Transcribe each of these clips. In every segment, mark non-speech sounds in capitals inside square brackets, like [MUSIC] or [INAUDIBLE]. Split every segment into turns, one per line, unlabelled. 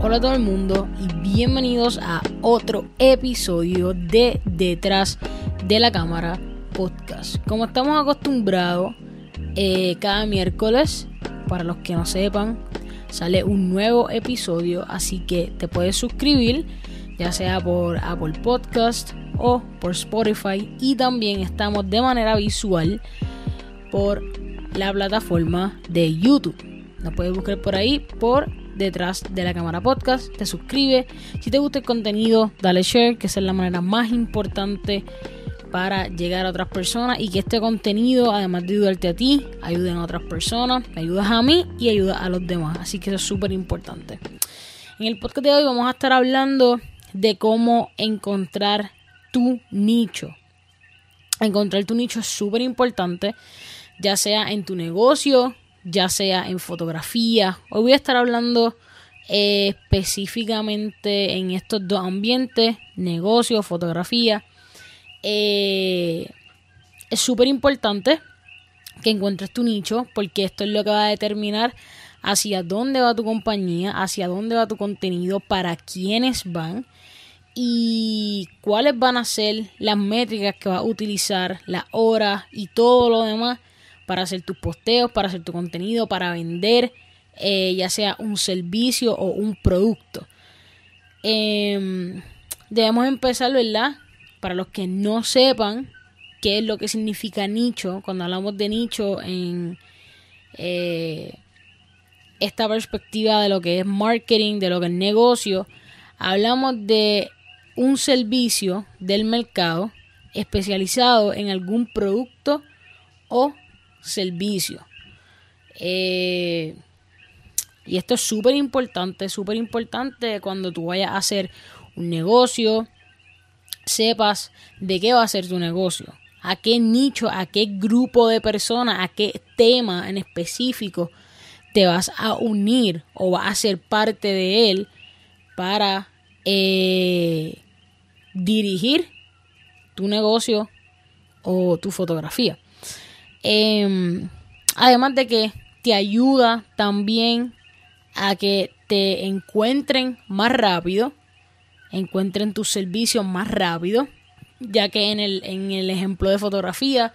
Hola todo el mundo y bienvenidos a otro episodio de Detrás de la Cámara Podcast. Como estamos acostumbrados, eh, cada miércoles, para los que no sepan, sale un nuevo episodio, así que te puedes suscribir, ya sea por Apple Podcast o por Spotify, y también estamos de manera visual por la plataforma de YouTube. Nos puedes buscar por ahí por detrás de la cámara podcast. Te suscribe. Si te gusta el contenido, dale share, que esa es la manera más importante para llegar a otras personas y que este contenido, además de ayudarte a ti, ayude a otras personas, ayudas a mí y ayuda a los demás. Así que eso es súper importante. En el podcast de hoy vamos a estar hablando de cómo encontrar tu nicho. Encontrar tu nicho es súper importante, ya sea en tu negocio, ya sea en fotografía. Hoy voy a estar hablando eh, específicamente en estos dos ambientes, negocio, fotografía. Eh, es súper importante que encuentres tu nicho porque esto es lo que va a determinar hacia dónde va tu compañía, hacia dónde va tu contenido, para quiénes van y cuáles van a ser las métricas que vas a utilizar, las horas y todo lo demás para hacer tus posteos, para hacer tu contenido, para vender, eh, ya sea un servicio o un producto. Em, debemos empezar, ¿verdad? Para los que no sepan qué es lo que significa nicho, cuando hablamos de nicho en eh, esta perspectiva de lo que es marketing, de lo que es negocio, hablamos de un servicio del mercado especializado en algún producto o servicio. Eh, y esto es súper importante, súper importante cuando tú vayas a hacer un negocio, sepas de qué va a ser tu negocio, a qué nicho, a qué grupo de personas, a qué tema en específico te vas a unir o vas a ser parte de él para eh, dirigir tu negocio o tu fotografía. Em, además de que te ayuda también a que te encuentren más rápido, encuentren tus servicios más rápido, ya que en el, en el ejemplo de fotografía,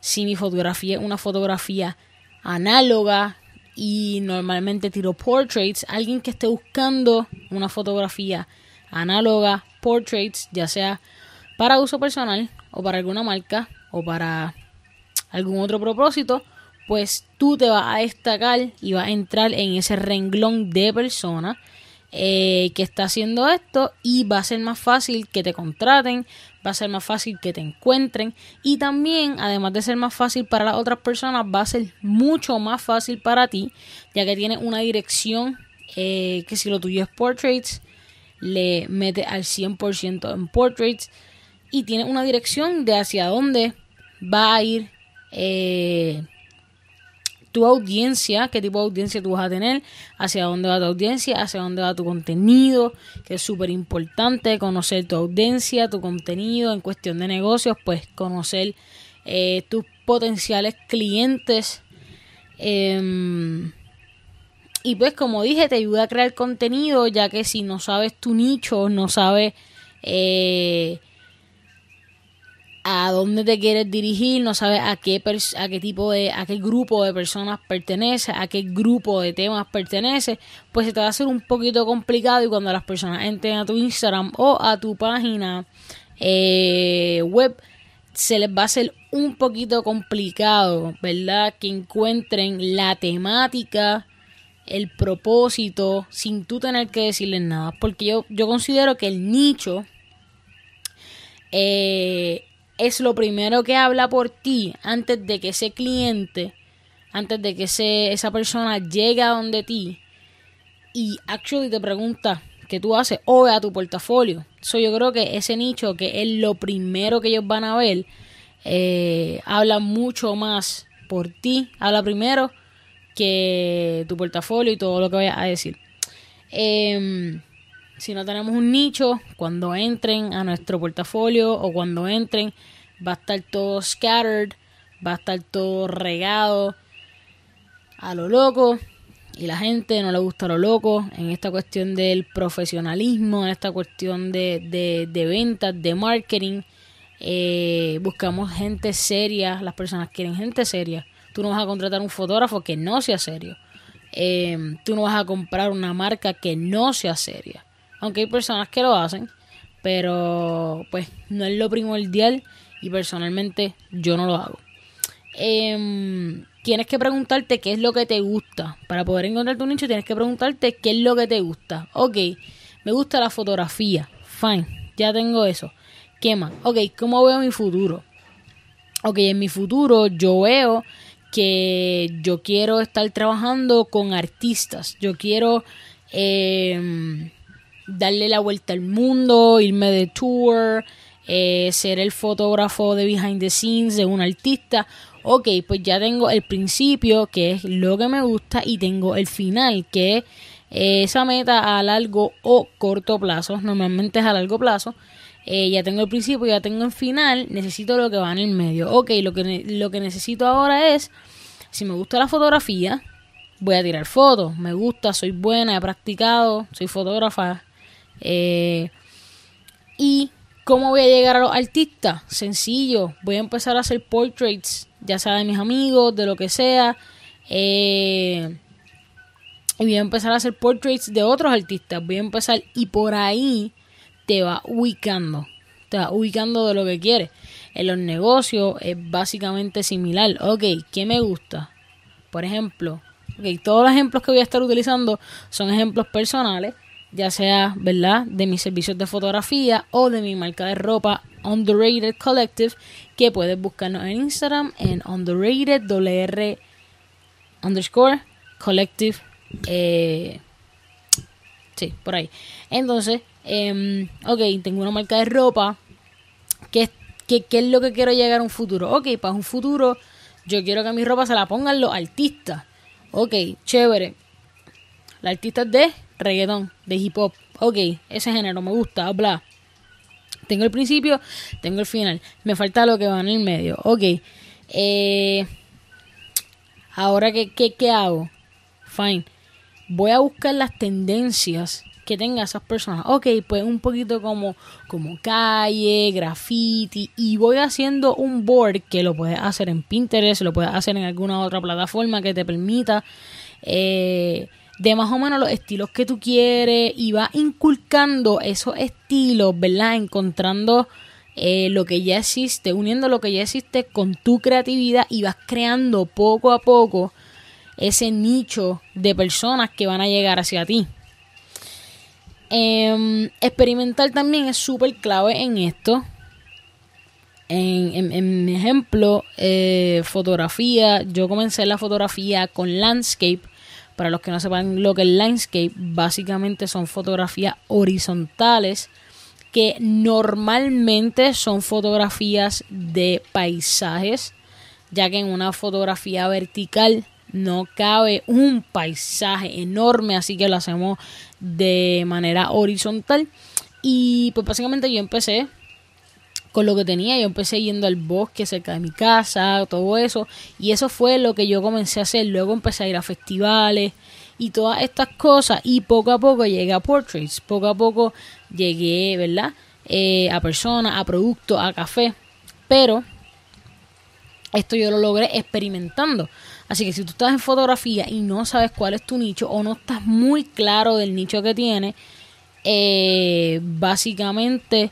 si mi fotografía es una fotografía análoga y normalmente tiro portraits, alguien que esté buscando una fotografía análoga, portraits, ya sea para uso personal o para alguna marca o para algún otro propósito, pues tú te vas a destacar y vas a entrar en ese renglón de personas eh, que está haciendo esto y va a ser más fácil que te contraten, va a ser más fácil que te encuentren y también, además de ser más fácil para las otras personas, va a ser mucho más fácil para ti, ya que tienes una dirección eh, que si lo tuyo es portraits, le mete al 100% en portraits y tienes una dirección de hacia dónde va a ir eh, tu audiencia, qué tipo de audiencia tú vas a tener, hacia dónde va tu audiencia, hacia dónde va tu contenido, que es súper importante conocer tu audiencia, tu contenido en cuestión de negocios, pues conocer eh, tus potenciales clientes. Em, y pues como dije, te ayuda a crear contenido, ya que si no sabes tu nicho, no sabes eh, a dónde te quieres dirigir, no sabes a qué, a qué tipo de, a qué grupo de personas pertenece, a qué grupo de temas pertenece, pues se te va a hacer un poquito complicado y cuando las personas entren a tu Instagram o a tu página eh, web, se les va a hacer un poquito complicado, ¿verdad? Que encuentren la temática, el propósito, sin tú tener que decirles nada. Porque yo, yo considero que el nicho eh, es lo primero que habla por ti antes de que ese cliente, antes de que ese, esa persona llegue a donde ti y actually te pregunta qué tú haces o a tu portafolio. So, yo creo que ese nicho, que es lo primero que ellos van a ver, eh, habla mucho más por ti, habla primero que tu portafolio y todo lo que vayas a decir. Em, si no tenemos un nicho, cuando entren a nuestro portafolio o cuando entren, va a estar todo scattered, va a estar todo regado a lo loco. y la gente no le gusta lo loco en esta cuestión del profesionalismo, en esta cuestión de, de, de ventas, de marketing. Eh, buscamos gente seria, las personas quieren gente seria. Tú no vas a contratar un fotógrafo que no sea serio. Eh, tú no vas a comprar una marca que no sea seria. Aunque hay personas que lo hacen, pero pues no es lo primordial y personalmente yo no lo hago. Eh, tienes que preguntarte qué es lo que te gusta. Para poder encontrar tu nicho tienes que preguntarte qué es lo que te gusta. Ok, me gusta la fotografía. Fine, ya tengo eso. ¿Qué más? Ok, ¿cómo veo mi futuro? Ok, en mi futuro yo veo que yo quiero estar trabajando con artistas. Yo quiero em, darle la vuelta al mundo, irme de tour, eh, ser el fotógrafo de behind the scenes de un artista ok, pues ya tengo el principio, que es lo que me gusta, y tengo el final, que es esa meta a largo o corto plazo, normalmente es a largo plazo. Eh, ya tengo el principio, ya tengo el final, necesito lo que va en el medio. Ok, lo que, lo que necesito ahora es, si me gusta la fotografía, voy a tirar fotos, me gusta, soy buena, he practicado, soy fotógrafa. Eh, y ¿Cómo voy a llegar a los artistas? Sencillo, voy a empezar a hacer portraits, ya sea de mis amigos, de lo que sea. Eh, y voy a empezar a hacer portraits de otros artistas. Voy a empezar y por ahí te va ubicando. Te va ubicando de lo que quieres. En los negocios es básicamente similar. Ok, ¿qué me gusta? Por ejemplo, okay, todos los ejemplos que voy a estar utilizando son ejemplos personales ya sea, ¿verdad?, de mis servicios de fotografía o de mi marca de ropa Underrated Collective, que puedes buscarnos en Instagram en Underrated WR underscore Collective. Eh, sí, por ahí. Entonces, eh, ok, tengo una marca de ropa. ¿Qué, qué, qué es lo que quiero llegar a un futuro? Ok, para un futuro yo quiero que mi ropa se la pongan los artistas. Ok, chévere. La artista de reggaetón, de hip hop. Ok, ese género me gusta, bla. Tengo el principio, tengo el final. Me falta lo que va en el medio. Ok. Eh, ahora, ¿qué, qué, qué hago? Fine. Voy a buscar las tendencias que tengan esas personas. Ok, pues un poquito como, como calle, graffiti. Y voy haciendo un board que lo puedes hacer en Pinterest, lo puedes hacer en alguna otra plataforma que te permita eh, de más o menos los estilos que tú quieres y vas inculcando esos estilos, ¿verdad? Encontrando eh, lo que ya existe, uniendo lo que ya existe con tu creatividad y vas creando poco a poco ese nicho de personas que van a llegar hacia ti. Em, experimentar también es súper clave en esto. En, ejemplo, eh, fotografía, yo comencé la fotografía con landscape para los que no sepan lo que es landscape, básicamente son fotografías horizontales que normalmente son fotografías de paisajes, ya que en una fotografía vertical no cabe un paisaje enorme, así que lo hacemos de manera horizontal. Y pues básicamente yo empecé con lo que tenía. Yo empecé yendo al bosque cerca de mi casa, todo eso. Y eso fue lo que yo comencé a hacer. Luego empecé a ir a festivales y todas estas cosas. Y poco a poco llegué a portraits. Poco a poco llegué, ¿verdad? Eh, a personas, a productos, a café. Pero esto yo lo logré experimentando. Así que si tú estás en fotografía y no sabes cuál es tu nicho o no estás muy claro del nicho que tienes, eh, básicamente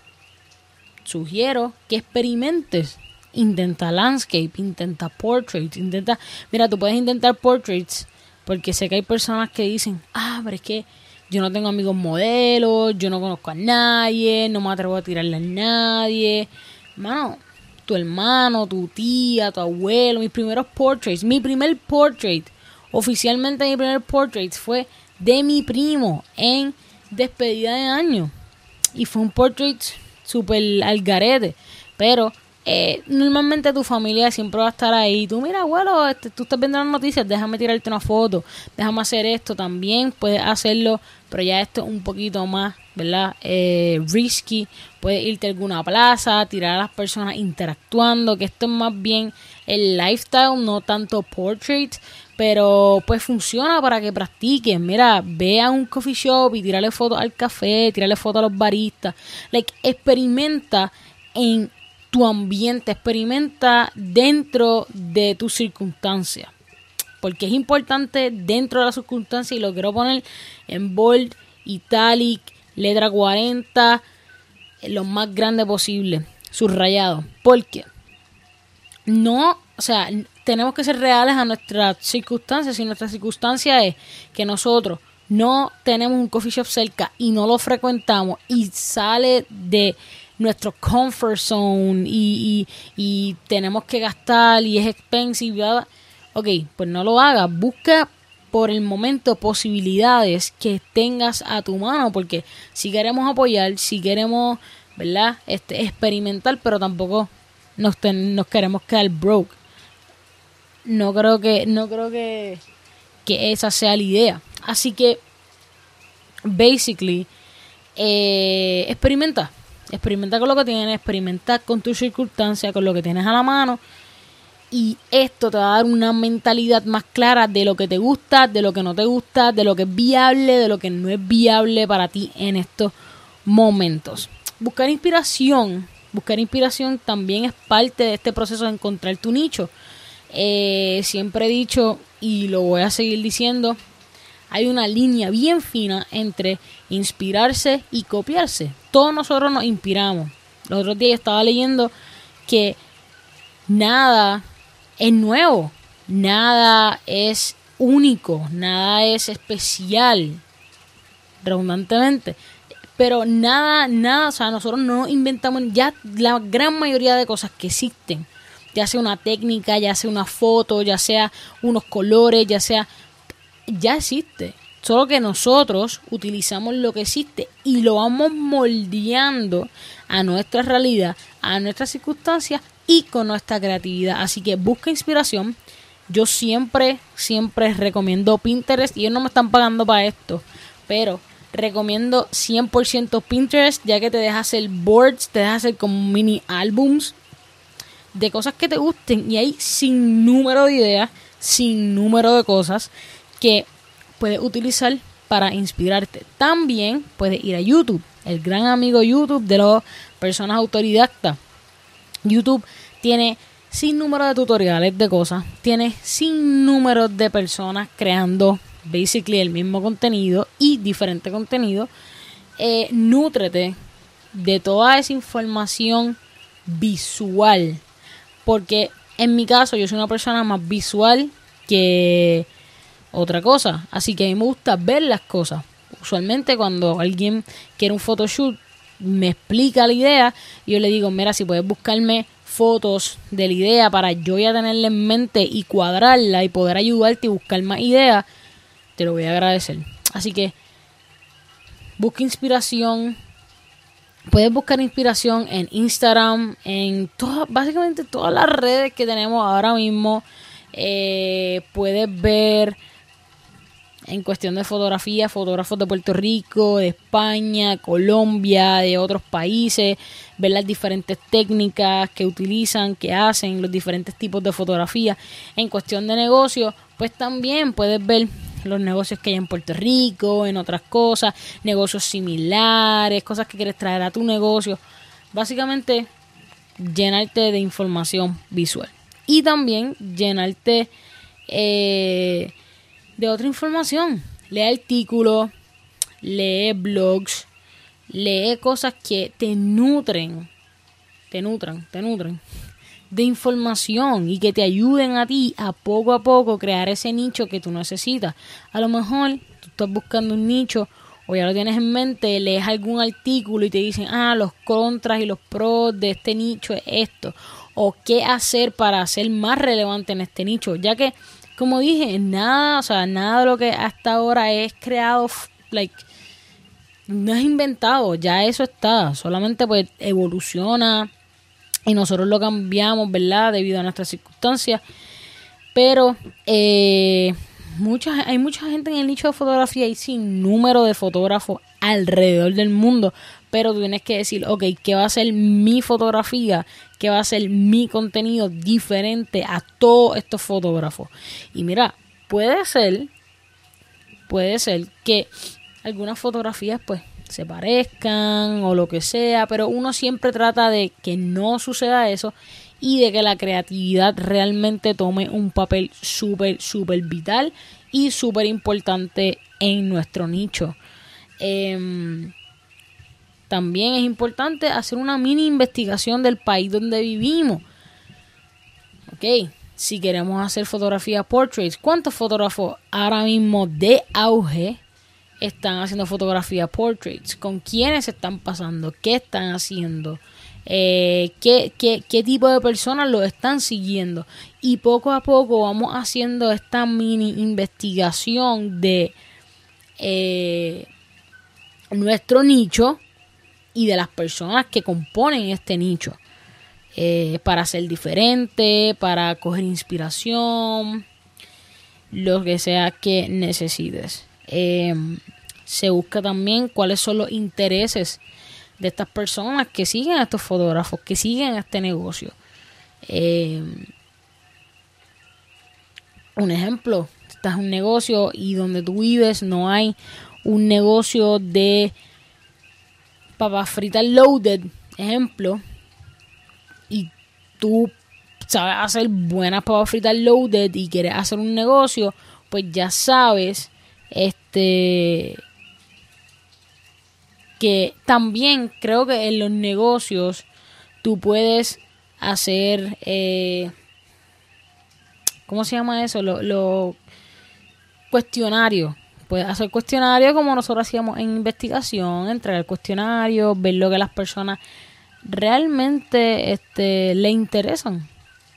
sugiero que experimentes. Intenta landscape, intenta portraits, intenta... Mira, tú puedes intentar portraits porque sé que hay personas que dicen, ah, pero es que yo no tengo amigos modelos, yo no conozco a nadie, no me atrevo a tirarle a nadie. Mano, tu hermano, tu tía, tu abuelo, mis primeros portraits, mi primer portrait, oficialmente mi primer portrait fue de mi primo en despedida de año. Y fue un portrait súper al garete. Pero eh, normalmente tu familia siempre va a estar ahí. Tú, mira, abuelo, este, tú estás viendo las noticias, déjame tirarte una foto, déjame hacer esto también. Puedes hacerlo, pero ya esto es un poquito más, ¿verdad? Eh, risky. Puedes irte a alguna plaza, tirar a las personas interactuando, que esto es más bien el lifestyle, no tanto portrait. Pero pues funciona para que practiquen. Mira, ve a un coffee shop y tírale fotos al café, tírale fotos a los baristas. Like, experimenta en tu ambiente, experimenta dentro de tus circunstancias. Porque es importante dentro de las circunstancias y lo quiero poner en bold, italic, letra 40, lo más grande posible, subrayado. Porque no, o sea, tenemos que ser reales a nuestras circunstancias. Si nuestra circunstancia es que nosotros no tenemos un coffee shop cerca y no lo frecuentamos y sale de nuestro comfort zone y, y, tenemos que gastar y es expensive, ok, pues no lo hagas. Busca por el momento posibilidades que tengas a tu mano porque si queremos apoyar, si queremos, ¿verdad? Este, experimentar, pero tampoco nos, nos queremos quedar broke no creo que, no creo que, que esa sea la idea. Así que, basically, eh, experimenta. Experimenta con lo que tienes, experimenta con tus circunstancias, con lo que tienes a la mano. Y esto te va a dar una mentalidad más clara de lo que te gusta, de lo que no te gusta, de lo que es viable, de lo que no es viable para ti en estos momentos. Buscar inspiración, buscar inspiración también es parte de este proceso de encontrar tu nicho. Eh, siempre he dicho y lo voy a seguir diciendo, hay una línea bien fina entre inspirarse y copiarse. Todos nosotros nos inspiramos. Los otros días estaba leyendo que nada es nuevo, nada es único, nada es especial, redundantemente. Pero nada, nada, o sea, nosotros no inventamos ya la gran mayoría de cosas que existen ya sea una técnica, ya sea una foto, ya sea unos colores, ya sea... Ya existe. Solo que nosotros utilizamos lo que existe y lo vamos moldeando a nuestra realidad, a nuestras circunstancias y con nuestra creatividad. Así que busca inspiración. Yo siempre, siempre recomiendo Pinterest y ellos no me están pagando para esto, pero recomiendo 100% Pinterest ya que te deja hacer boards, te deja hacer como mini álbums de cosas que te gusten y hay sin número de ideas, sin número de cosas que puedes utilizar para inspirarte. También puedes ir a YouTube, el gran amigo YouTube de las personas autodidactas. YouTube tiene sin número de tutoriales de cosas, tiene sin número de personas creando basically el mismo contenido y diferente contenido. Eh, nútrete de toda esa información visual porque en mi caso yo soy una persona más visual que otra cosa. Así que a mí me gusta ver las cosas. Usualmente cuando alguien quiere un photoshoot, me explica la idea yo le digo, mira, si puedes buscarme fotos de la idea para yo ya tenerla en mente y cuadrarla y poder ayudarte y buscar más ideas, te lo voy a agradecer. Así que busca inspiración, Puedes buscar inspiración en Instagram, en todas, básicamente todas las redes que tenemos ahora mismo. Eh, puedes ver en cuestión de fotografía, fotógrafos de Puerto Rico, de España, Colombia, de otros países, ver las diferentes técnicas que utilizan, que hacen, los diferentes tipos de fotografía. En cuestión de negocio, pues también puedes ver los negocios que hay en Puerto Rico, en otras cosas, negocios similares, cosas que quieres traer a tu negocio. Básicamente, llenarte de información visual. Y también llenarte eh, de otra información. Lee artículos, lee blogs, lee cosas que te nutren, te nutran, te nutren de información y que te ayuden a ti a poco a poco crear ese nicho que tú necesitas. A lo mejor tú estás buscando un nicho o ya lo tienes en mente, lees algún artículo y te dicen, ah, los contras y los pros de este nicho es esto. O qué hacer para ser más relevante en este nicho. Ya que, como dije, nada, o sea, nada de lo que hasta ahora es creado, like, no es inventado, ya eso está. Solamente pues evoluciona y nosotros lo cambiamos, ¿verdad? Debido a nuestras circunstancias. Pero eh, hay mucha gente en el nicho de fotografía y sin número de fotógrafos alrededor del mundo. Pero tú tienes que decir, ok, ¿qué va a ser mi fotografía? ¿Qué va a ser mi contenido diferente a todos estos fotógrafos? Y mira, puede ser, puede ser que algunas fotografías pues se parezcan o lo que sea, pero uno siempre trata de que no suceda eso y de que la creatividad realmente tome un papel súper, súper vital y súper importante en nuestro nicho. Em, también es importante hacer una mini investigación del país donde vivimos. Ok, si queremos hacer fotografía portraits, ¿cuántos fotógrafos ahora mismo de auge están haciendo fotografía portraits? ¿Con quiénes están pasando? ¿Qué están haciendo? Eh, ¿qué, qué, tipo de personas lo están siguiendo? Y poco a poco vamos haciendo esta mini investigación de eh, nuestro nicho y de las personas que componen este nicho. Eh, para ser diferente, para coger inspiración, lo que sea que necesites. Eh, se busca también cuáles son los intereses de estas personas que siguen a estos fotógrafos, que siguen a este negocio. Eh, un ejemplo, estás en un negocio y donde tú vives no hay un negocio de papas fritas loaded, ejemplo, y tú sabes hacer buenas papas fritas loaded y quieres hacer un negocio, pues ya sabes, este, que también creo que en los negocios tú puedes hacer, eh, ¿cómo se llama eso? Lo, lo cuestionario Puedes hacer cuestionario como nosotros hacíamos en investigación, entregar cuestionario, ver lo que las personas realmente este, le interesan.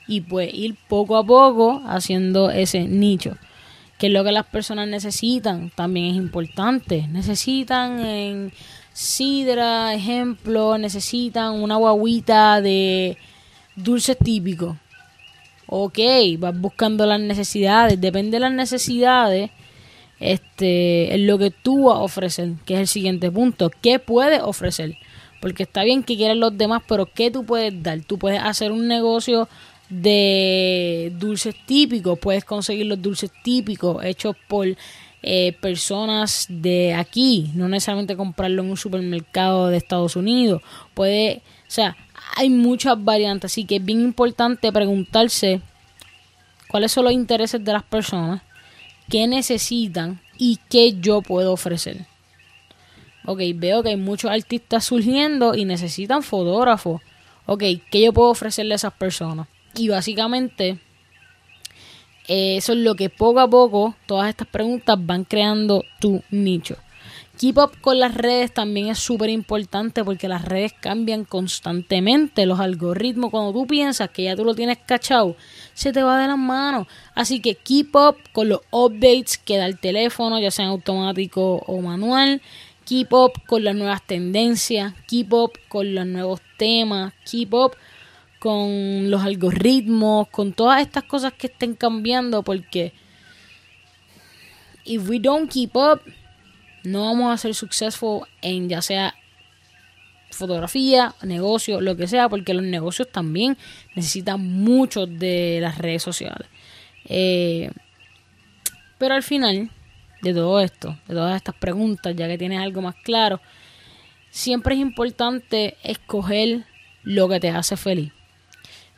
Y pues ir poco a poco haciendo ese nicho. Que es lo que las personas necesitan, también es importante. Necesitan en sidra, ejemplo, necesitan una guaguita de dulces típicos. Ok, vas buscando las necesidades. Depende de las necesidades este, es lo que tú vas a ofrecer, que es el siguiente punto. ¿Qué puedes ofrecer? Porque está bien que quieran los demás, pero ¿qué tú puedes dar? Tú puedes hacer un negocio de dulces típicos, puedes conseguir los dulces típicos hechos por eh, personas de aquí, no necesariamente comprarlo en un supermercado de Estados Unidos. Puede, o sea, hay muchas variantes, así que es bien importante preguntarse cuáles son los intereses de las personas qué necesitan y qué yo puedo ofrecer. Ok, veo que hay muchos artistas surgiendo y necesitan fotógrafos. Ok, ¿qué yo puedo ofrecerle a esas personas? Y básicamente eh, eso es lo que poco a poco todas estas preguntas van creando tu nicho. Keep up con las redes también es súper importante porque las redes cambian constantemente. Los algoritmos, cuando tú piensas que ya tú lo tienes cachado, se te va de las manos. Así que keep up con los updates que da el teléfono, ya sean automático o manual. Keep up con las nuevas tendencias. Keep up con los nuevos temas. Keep up con los algoritmos, con todas estas cosas que estén cambiando porque if we don't keep up no vamos a ser successful en ya sea fotografía, negocio, lo que sea, porque los negocios también necesitan mucho de las redes sociales. Eh, pero al final de todo esto, de todas estas preguntas, ya que tienes algo más claro, siempre es importante escoger lo que te hace feliz.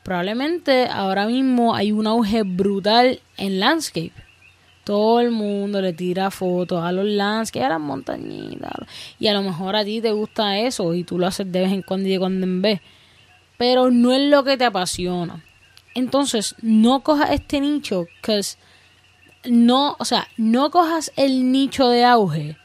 Probablemente ahora mismo hay un auge brutal en landscape todo el mundo le tira fotos a los landscapes, a las montañitas. Y a lo mejor a ti te gusta eso y tú lo haces de vez en cuando y de cuando en vez. Pero no es lo que te apasiona. Entonces, no cojas este nicho, que no, o sea, no cojas el nicho de auge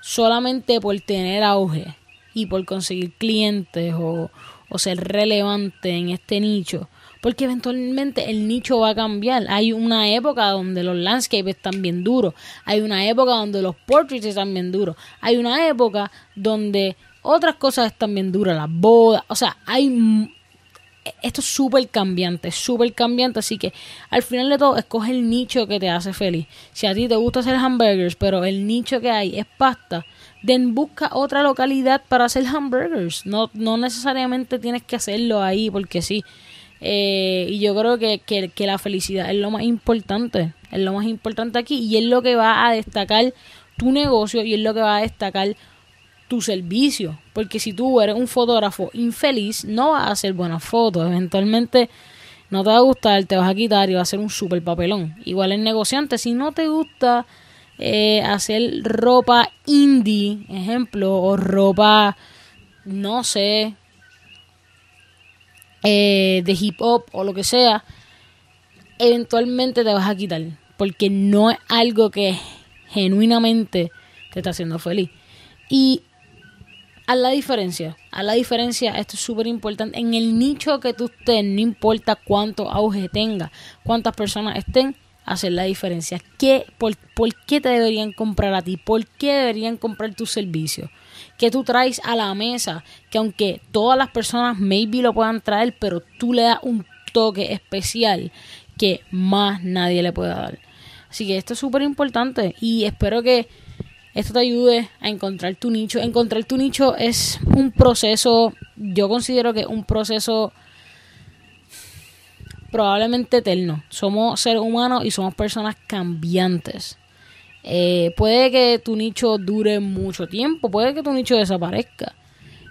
solamente por tener auge y por conseguir clientes o, o ser relevante en este nicho porque eventualmente el nicho va a cambiar. Hay una época donde los landscapes están bien duros, hay una época donde los portraits están bien duros, hay una época donde otras cosas están bien duras, las bodas, o sea, hay esto es súper cambiante, súper cambiante, así que al final de todo escoge el nicho que te hace feliz. Si a ti te gusta hacer hamburgers, pero el nicho que hay es pasta, den busca otra localidad para hacer hamburgers. No, no necesariamente tienes que hacerlo ahí porque sí. Eh, y yo creo que, que, la felicidad es lo más importante, es lo más importante aquí y es lo que va a destacar tu negocio y es lo que va a destacar tu servicio. Porque si tú eres un fotógrafo infeliz, no vas a hacer buenas fotos. Eventualmente no te va a gustar, te vas a quitar y va a ser un super papelón. Igual el negociante, si no te gusta eh, hacer ropa indie, ejemplo, o ropa, no sé, eh, de hip hop o lo que sea, eventualmente te vas a quitar. Porque no es algo que genuinamente te está haciendo feliz. Y a la diferencia, a la diferencia, esto es súper importante, en el nicho que tú estés, no importa cuánto auge tenga, cuántas personas estén, hacer la diferencia. ¿Qué, por, qué te deberían comprar a ti? ¿Por qué deberían comprar tu servicio? ¿Qué tú traes a la mesa? Que aunque todas las personas maybe lo puedan traer, pero tú le das un toque especial que más nadie le pueda dar. Así que esto es súper importante y espero que esto te ayude a encontrar tu nicho. Encontrar tu nicho es un proceso, yo considero que un proceso probablemente eterno. Somos seres humanos y somos personas cambiantes. Eh, puede que tu nicho dure mucho tiempo, puede que tu nicho desaparezca.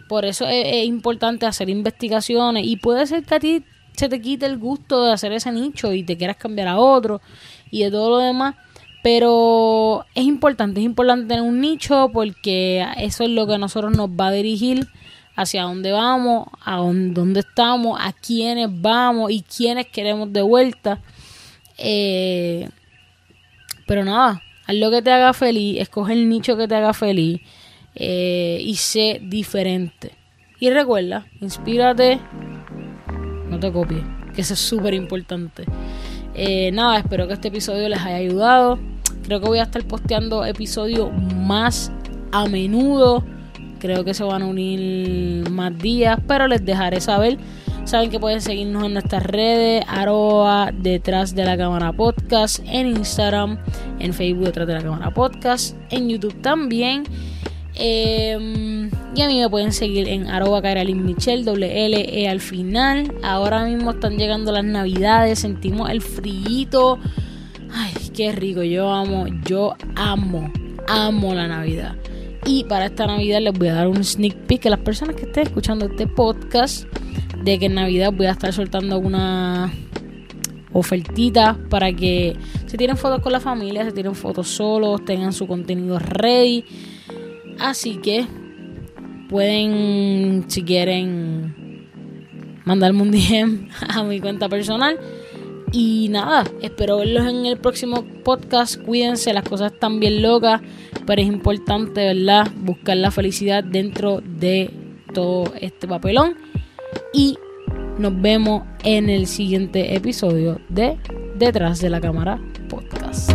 Por eso es, importante hacer investigaciones y puede ser que a ti se te quite el gusto de hacer ese nicho y te quieras cambiar a otro y de todo lo demás. Pero es importante, es importante tener un nicho porque eso es lo que a nosotros nos va a dirigir hacia dónde vamos, a dónde, estamos, a quiénes vamos y quiénes queremos de vuelta. Eh, pero nada, haz lo que te haga feliz, escoge el nicho que te haga feliz eh, y sé diferente. Y recuerda, inspírate, no te copies, que eso es súper importante. Eh, nada, espero que este episodio les haya ayudado. Creo que voy a estar posteando episodios más a menudo. Creo que se van a unir más días, pero les dejaré saber. Saben que pueden seguirnos en nuestras redes, arroba detrás de la cámara podcast, en Instagram, en Facebook detrás de la cámara podcast, en YouTube también. Em, y a mí me pueden seguir en arroba Michelle, doble L E al final. Ahora mismo están llegando las navidades, sentimos el frío. Ay, qué rico, yo amo, yo amo, amo la Navidad. Y para esta Navidad les voy a dar un sneak peek a las personas que estén escuchando este podcast de que en Navidad voy a estar soltando una ofertita para que se tiren fotos con la familia, se tiren fotos solos, tengan su contenido ready. Así que pueden, si quieren, mandarme un [LAUGHS] DM a mi cuenta personal. Y nada, espero verlos en el próximo podcast. Cuídense, las cosas están bien locas pero es importante, ¿verdad? Buscar la felicidad dentro de todo este papelón. Y nos vemos en el siguiente episodio de Detrás de la Cámara Podcast.